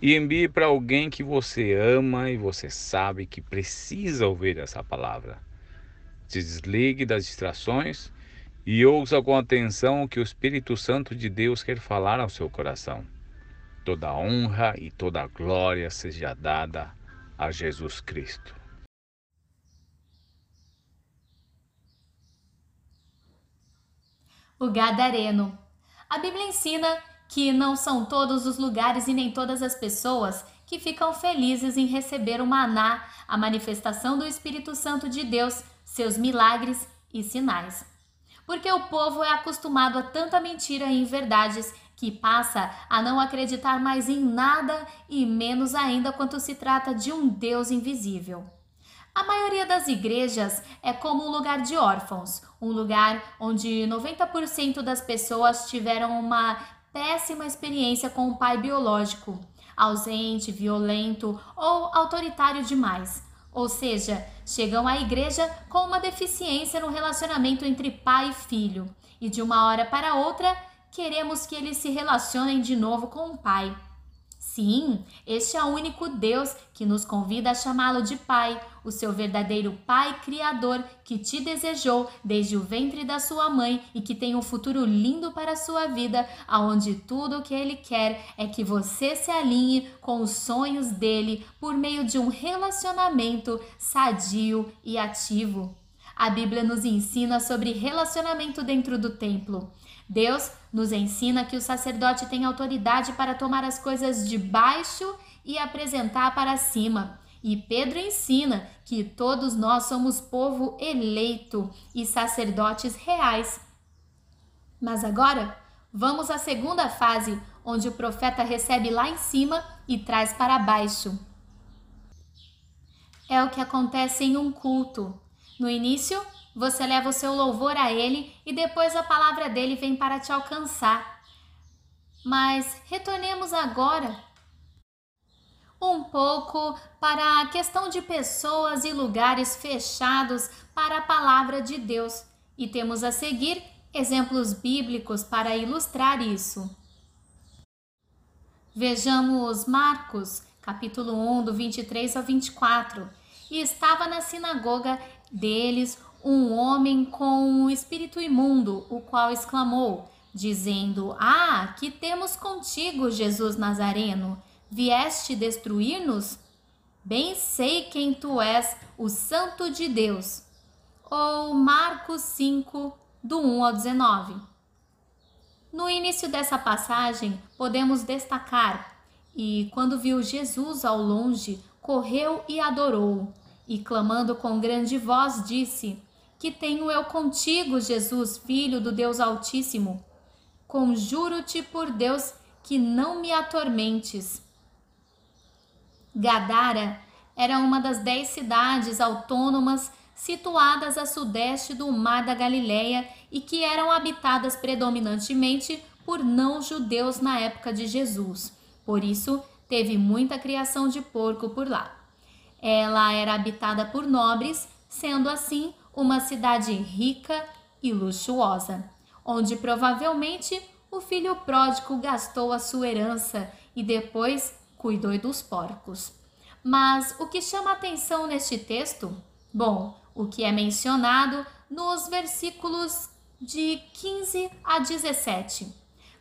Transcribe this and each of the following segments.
e envie para alguém que você ama e você sabe que precisa ouvir essa palavra. Se desligue das distrações e ouça com atenção o que o Espírito Santo de Deus quer falar ao seu coração. Toda honra e toda glória seja dada a Jesus Cristo. O Gadareno. A Bíblia ensina que não são todos os lugares e nem todas as pessoas que ficam felizes em receber o maná, a manifestação do Espírito Santo de Deus, seus milagres e sinais. Porque o povo é acostumado a tanta mentira e inverdades que passa a não acreditar mais em nada e menos ainda quando se trata de um Deus invisível. A maioria das igrejas é como um lugar de órfãos, um lugar onde 90% das pessoas tiveram uma péssima experiência com o pai biológico, ausente, violento ou autoritário demais. Ou seja, chegam à igreja com uma deficiência no relacionamento entre pai e filho, e de uma hora para outra queremos que eles se relacionem de novo com o pai. Sim, este é o único Deus que nos convida a chamá-lo de Pai, o seu verdadeiro Pai Criador que te desejou desde o ventre da sua mãe e que tem um futuro lindo para a sua vida, aonde tudo o que ele quer é que você se alinhe com os sonhos dele por meio de um relacionamento sadio e ativo. A Bíblia nos ensina sobre relacionamento dentro do templo. Deus nos ensina que o sacerdote tem autoridade para tomar as coisas de baixo e apresentar para cima. E Pedro ensina que todos nós somos povo eleito e sacerdotes reais. Mas agora, vamos à segunda fase, onde o profeta recebe lá em cima e traz para baixo. É o que acontece em um culto. No início, você leva o seu louvor a Ele e depois a palavra dele vem para te alcançar. Mas retornemos agora um pouco para a questão de pessoas e lugares fechados para a palavra de Deus e temos a seguir exemplos bíblicos para ilustrar isso. Vejamos Marcos, capítulo 1, do 23 ao 24. E estava na sinagoga deles um homem com um espírito imundo, o qual exclamou, dizendo: Ah, que temos contigo, Jesus Nazareno? Vieste destruir-nos? Bem sei quem tu és, o Santo de Deus. Ou Marcos 5, do 1 ao 19. No início dessa passagem, podemos destacar: E quando viu Jesus ao longe, correu e adorou, e clamando com grande voz, disse: Que tenho eu contigo, Jesus, filho do Deus Altíssimo? Conjuro-te por Deus que não me atormentes. Gadara era uma das dez cidades autônomas situadas a sudeste do Mar da Galileia e que eram habitadas predominantemente por não-judeus na época de Jesus. Por isso, teve muita criação de porco por lá. Ela era habitada por nobres, sendo assim uma cidade rica e luxuosa, onde provavelmente o filho pródigo gastou a sua herança e depois cuidou dos porcos. Mas o que chama atenção neste texto? Bom, o que é mencionado nos versículos de 15 a 17.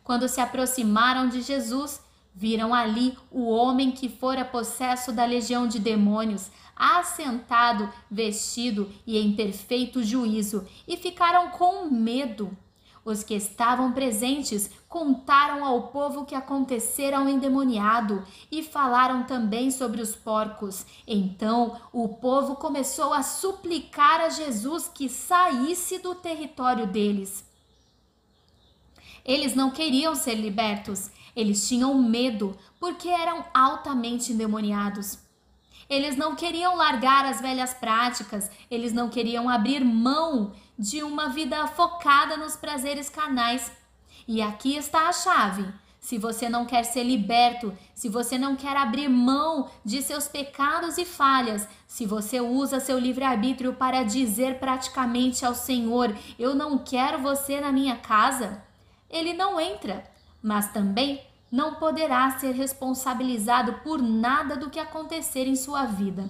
Quando se aproximaram de Jesus, Viram ali o homem que fora possesso da legião de demônios, assentado, vestido e em perfeito juízo, e ficaram com medo. Os que estavam presentes contaram ao povo o que acontecera ao endemoniado e falaram também sobre os porcos. Então o povo começou a suplicar a Jesus que saísse do território deles. Eles não queriam ser libertos, Eles tinham medo porque eram altamente endemoniados. Eles não queriam largar as velhas práticas, eles não queriam abrir mão de uma vida focada nos prazeres carnais. E aqui está a chave. Se você não quer ser liberto, se você não quer abrir mão de seus pecados e falhas, se você usa seu livre-arbítrio para dizer praticamente ao Senhor: Eu não quero você na minha casa, ele não entra, mas também não poderá ser responsabilizado por nada do que acontecer em sua vida.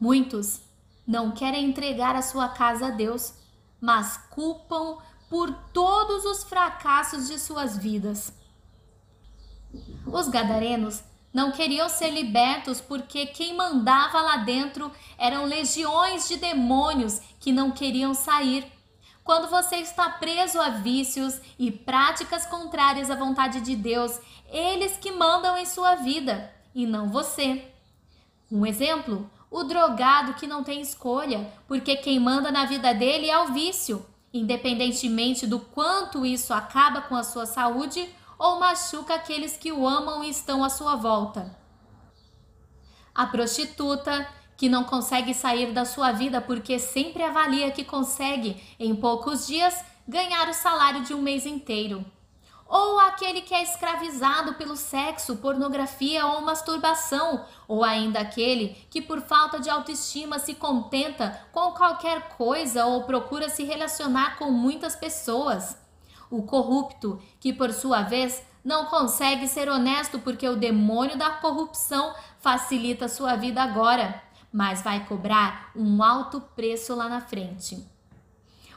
Muitos não querem entregar a sua casa a Deus, mas culpam por todos os fracassos de suas vidas. Os gadarenos não queriam ser libertos porque quem mandava lá dentro eram legiões de demônios que não queriam sair. Quando você está preso a vícios e práticas contrárias à vontade de Deus, eles que mandam em sua vida e não você. Um exemplo: o drogado que não tem escolha, porque quem manda na vida dele é o vício, independentemente do quanto isso acaba com a sua saúde ou machuca aqueles que o amam e estão à sua volta. A prostituta que não consegue sair da sua vida porque sempre avalia que consegue, em poucos dias, ganhar o salário de um mês inteiro. Ou aquele que é escravizado pelo sexo, pornografia ou masturbação, ou ainda aquele que, por falta de autoestima, se contenta com qualquer coisa ou procura se relacionar com muitas pessoas. O corrupto, que por sua vez não consegue ser honesto porque o demônio da corrupção facilita sua vida agora mas vai cobrar um alto preço lá na frente.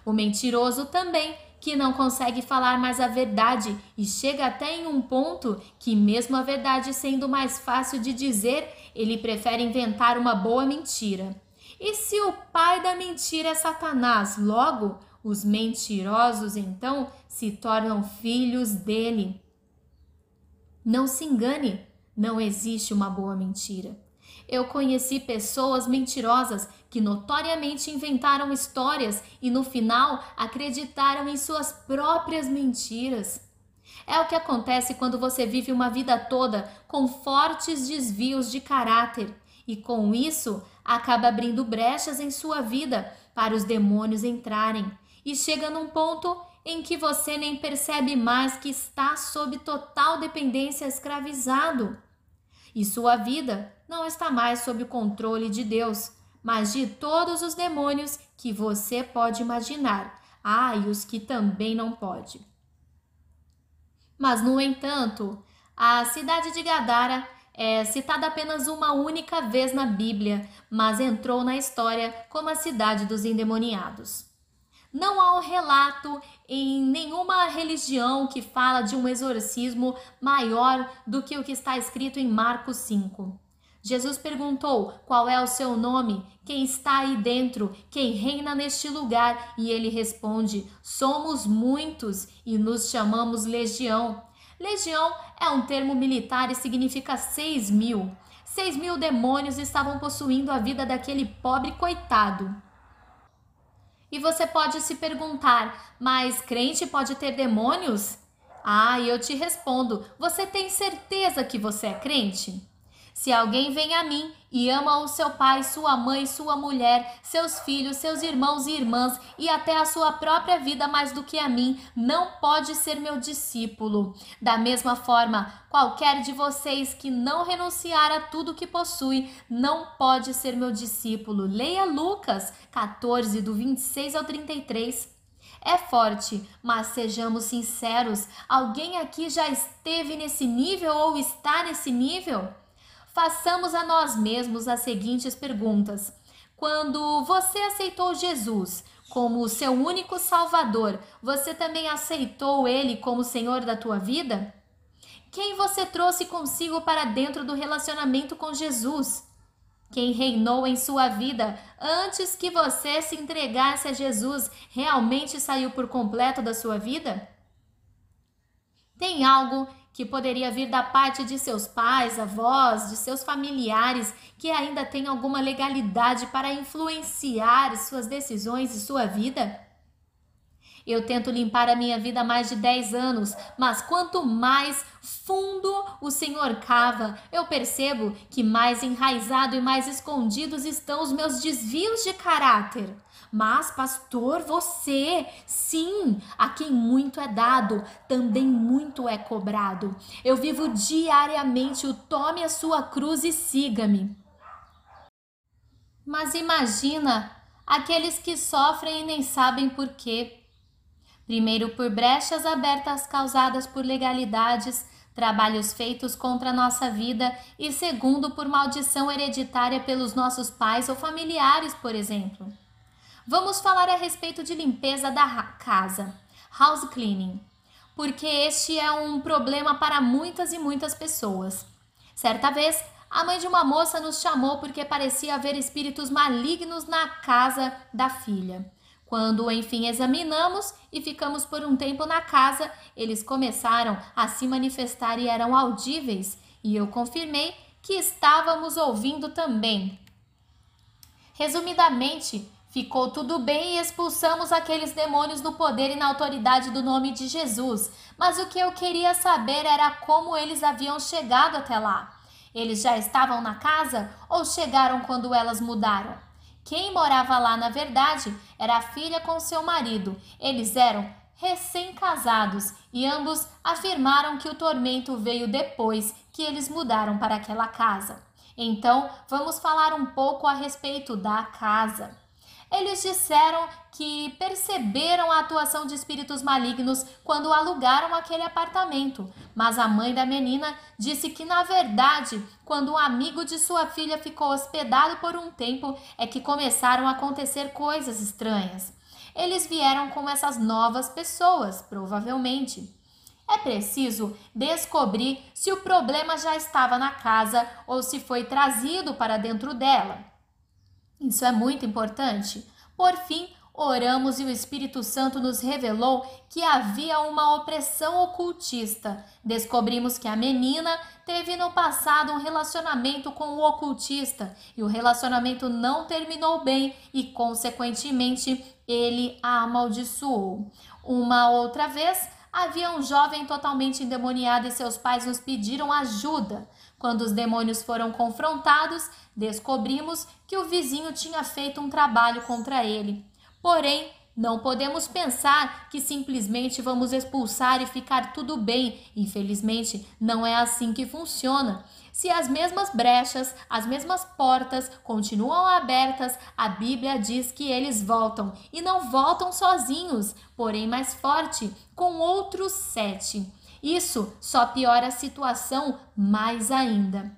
O mentiroso também, que não consegue falar mais a verdade e chega até em um ponto que, mesmo a verdade sendo mais fácil de dizer, ele prefere inventar uma boa mentira. E se o pai da mentira é Satanás, logo os mentirosos então se tornam filhos dele. Não se engane, não existe uma boa mentira. Eu conheci pessoas mentirosas que notoriamente inventaram histórias e no final acreditaram em suas próprias mentiras. É o que acontece quando você vive uma vida toda com fortes desvios de caráter e com isso acaba abrindo brechas em sua vida para os demônios entrarem e chega num ponto em que você nem percebe mais que está sob total dependência escravizado. E sua vida não está mais sob o controle de Deus, mas de todos os demônios que você pode imaginar. Ah, e os que também não pode. Mas, no entanto, a cidade de Gadara é citada apenas uma única vez na Bíblia, mas entrou na história como a cidade dos endemoniados. Não há um relato em nenhuma religião que fala de um exorcismo maior do que o que está escrito em Marcos 5. Jesus perguntou: Qual é o seu nome? Quem está aí dentro? Quem reina neste lugar? E ele responde: Somos muitos e nos chamamos legião. Legião é um termo militar e significa seis mil. Seis mil demônios estavam possuindo a vida daquele pobre coitado. E você pode se perguntar: mas crente pode ter demônios? Ah, eu te respondo: você tem certeza que você é crente? Se alguém vem a mim e ama o seu pai, sua mãe, sua mulher, seus filhos, seus irmãos e irmãs e até a sua própria vida mais do que a mim, não pode ser meu discípulo. Da mesma forma, qualquer de vocês que não renunciar a tudo que possui, não pode ser meu discípulo. Leia Lucas 14, do 26 ao 33. É forte, mas sejamos sinceros: alguém aqui já esteve nesse nível ou está nesse nível? Façamos a nós mesmos as seguintes perguntas. Quando você aceitou Jesus como seu único Salvador, você também aceitou Ele como Senhor da tua vida? Quem você trouxe consigo para dentro do relacionamento com Jesus? Quem reinou em sua vida antes que você se entregasse a Jesus realmente saiu por completo da sua vida? Tem algo que poderia vir da parte de seus pais, avós, de seus familiares que ainda têm alguma legalidade para influenciar suas decisões e sua vida? Eu tento limpar a minha vida há mais de 10 anos, mas quanto mais fundo o Senhor cava, eu percebo que mais enraizado e mais escondidos estão os meus desvios de caráter. Mas, pastor, você, sim, a quem muito é dado, também muito é cobrado. Eu vivo diariamente o tome a sua cruz e siga-me. Mas imagina aqueles que sofrem e nem sabem por quê. Primeiro, por brechas abertas causadas por legalidades, trabalhos feitos contra a nossa vida, e segundo, por maldição hereditária pelos nossos pais ou familiares, por exemplo. Vamos falar a respeito de limpeza da casa, house cleaning, porque este é um problema para muitas e muitas pessoas. Certa vez, a mãe de uma moça nos chamou porque parecia haver espíritos malignos na casa da filha. Quando enfim examinamos e ficamos por um tempo na casa, eles começaram a se manifestar e eram audíveis, e eu confirmei que estávamos ouvindo também. Resumidamente, Ficou tudo bem e expulsamos aqueles demônios no poder e na autoridade do nome de Jesus. Mas o que eu queria saber era como eles haviam chegado até lá. Eles já estavam na casa ou chegaram quando elas mudaram? Quem morava lá, na verdade, era a filha com seu marido. Eles eram recém-casados e ambos afirmaram que o tormento veio depois que eles mudaram para aquela casa. Então, vamos falar um pouco a respeito da casa. Eles disseram que perceberam a atuação de espíritos malignos quando alugaram aquele apartamento, mas a mãe da menina disse que, na verdade, quando um amigo de sua filha ficou hospedado por um tempo, é que começaram a acontecer coisas estranhas. Eles vieram com essas novas pessoas, provavelmente. É preciso descobrir se o problema já estava na casa ou se foi trazido para dentro dela. Isso é muito importante. Por fim, oramos e o Espírito Santo nos revelou que havia uma opressão ocultista. Descobrimos que a menina teve no passado um relacionamento com o ocultista e o relacionamento não terminou bem e, consequentemente, ele a amaldiçoou. Uma outra vez, havia um jovem totalmente endemoniado e seus pais nos pediram ajuda. Quando os demônios foram confrontados, descobrimos que o vizinho tinha feito um trabalho contra ele. Porém, não podemos pensar que simplesmente vamos expulsar e ficar tudo bem. Infelizmente, não é assim que funciona. Se as mesmas brechas, as mesmas portas continuam abertas, a Bíblia diz que eles voltam e não voltam sozinhos, porém mais forte, com outros sete. Isso só piora a situação mais ainda.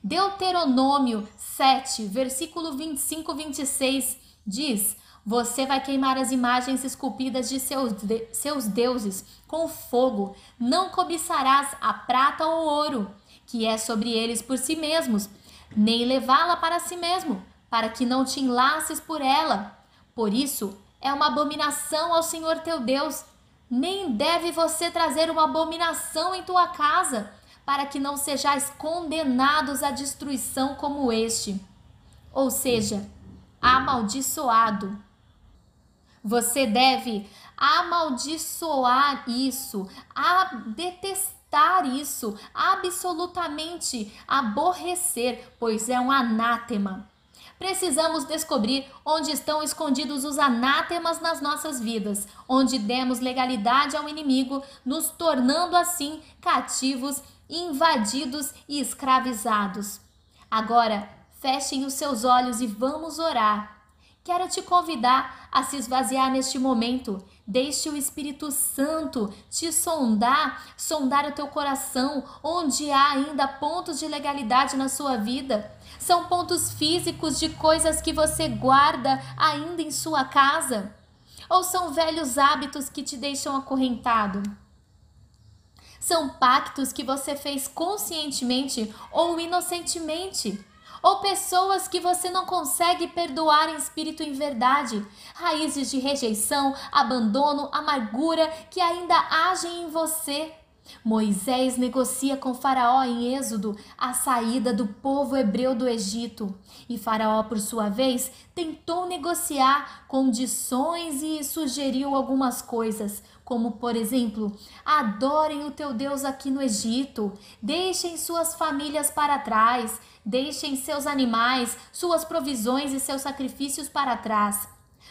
Deuteronômio 7, versículo 25 26 diz: Você vai queimar as imagens esculpidas de seus, de, seus deuses com fogo, não cobiçarás a prata ou ouro, que é sobre eles por si mesmos, nem levá-la para si mesmo, para que não te enlaces por ela. Por isso, é uma abominação ao Senhor teu Deus nem deve você trazer uma abominação em tua casa, para que não sejais condenados à destruição como este. Ou seja, amaldiçoado. Você deve amaldiçoar isso, a detestar isso, absolutamente aborrecer, pois é um anátema. Precisamos descobrir onde estão escondidos os anátemas nas nossas vidas, onde demos legalidade ao inimigo, nos tornando assim cativos, invadidos e escravizados. Agora, fechem os seus olhos e vamos orar. Quero te convidar a se esvaziar neste momento. Deixe o Espírito Santo te sondar, sondar o teu coração, onde há ainda pontos de legalidade na sua vida. São pontos físicos de coisas que você guarda ainda em sua casa? Ou são velhos hábitos que te deixam acorrentado? São pactos que você fez conscientemente ou inocentemente? Ou pessoas que você não consegue perdoar em espírito e em verdade? Raízes de rejeição, abandono, amargura que ainda agem em você? Moisés negocia com Faraó em Êxodo a saída do povo hebreu do Egito. E Faraó, por sua vez, tentou negociar condições e sugeriu algumas coisas, como por exemplo, adorem o teu Deus aqui no Egito, deixem suas famílias para trás, deixem seus animais, suas provisões e seus sacrifícios para trás.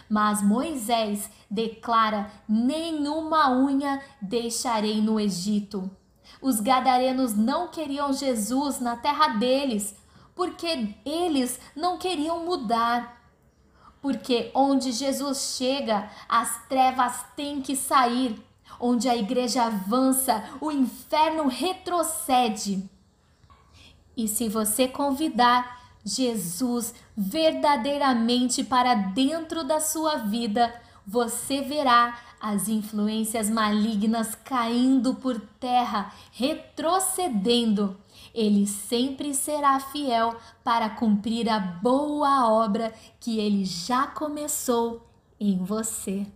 Mas Moisés declara: nenhuma unha deixarei no Egito. Os gadarenos não queriam Jesus na terra deles, porque eles não queriam mudar. Porque onde Jesus chega, as trevas têm que sair. Onde a igreja avança, o inferno retrocede. E se você convidar Jesus verdadeiramente para dentro da sua vida, você verá as influências malignas caindo por terra, retrocedendo. Ele sempre será fiel para cumprir a boa obra que ele já começou em você.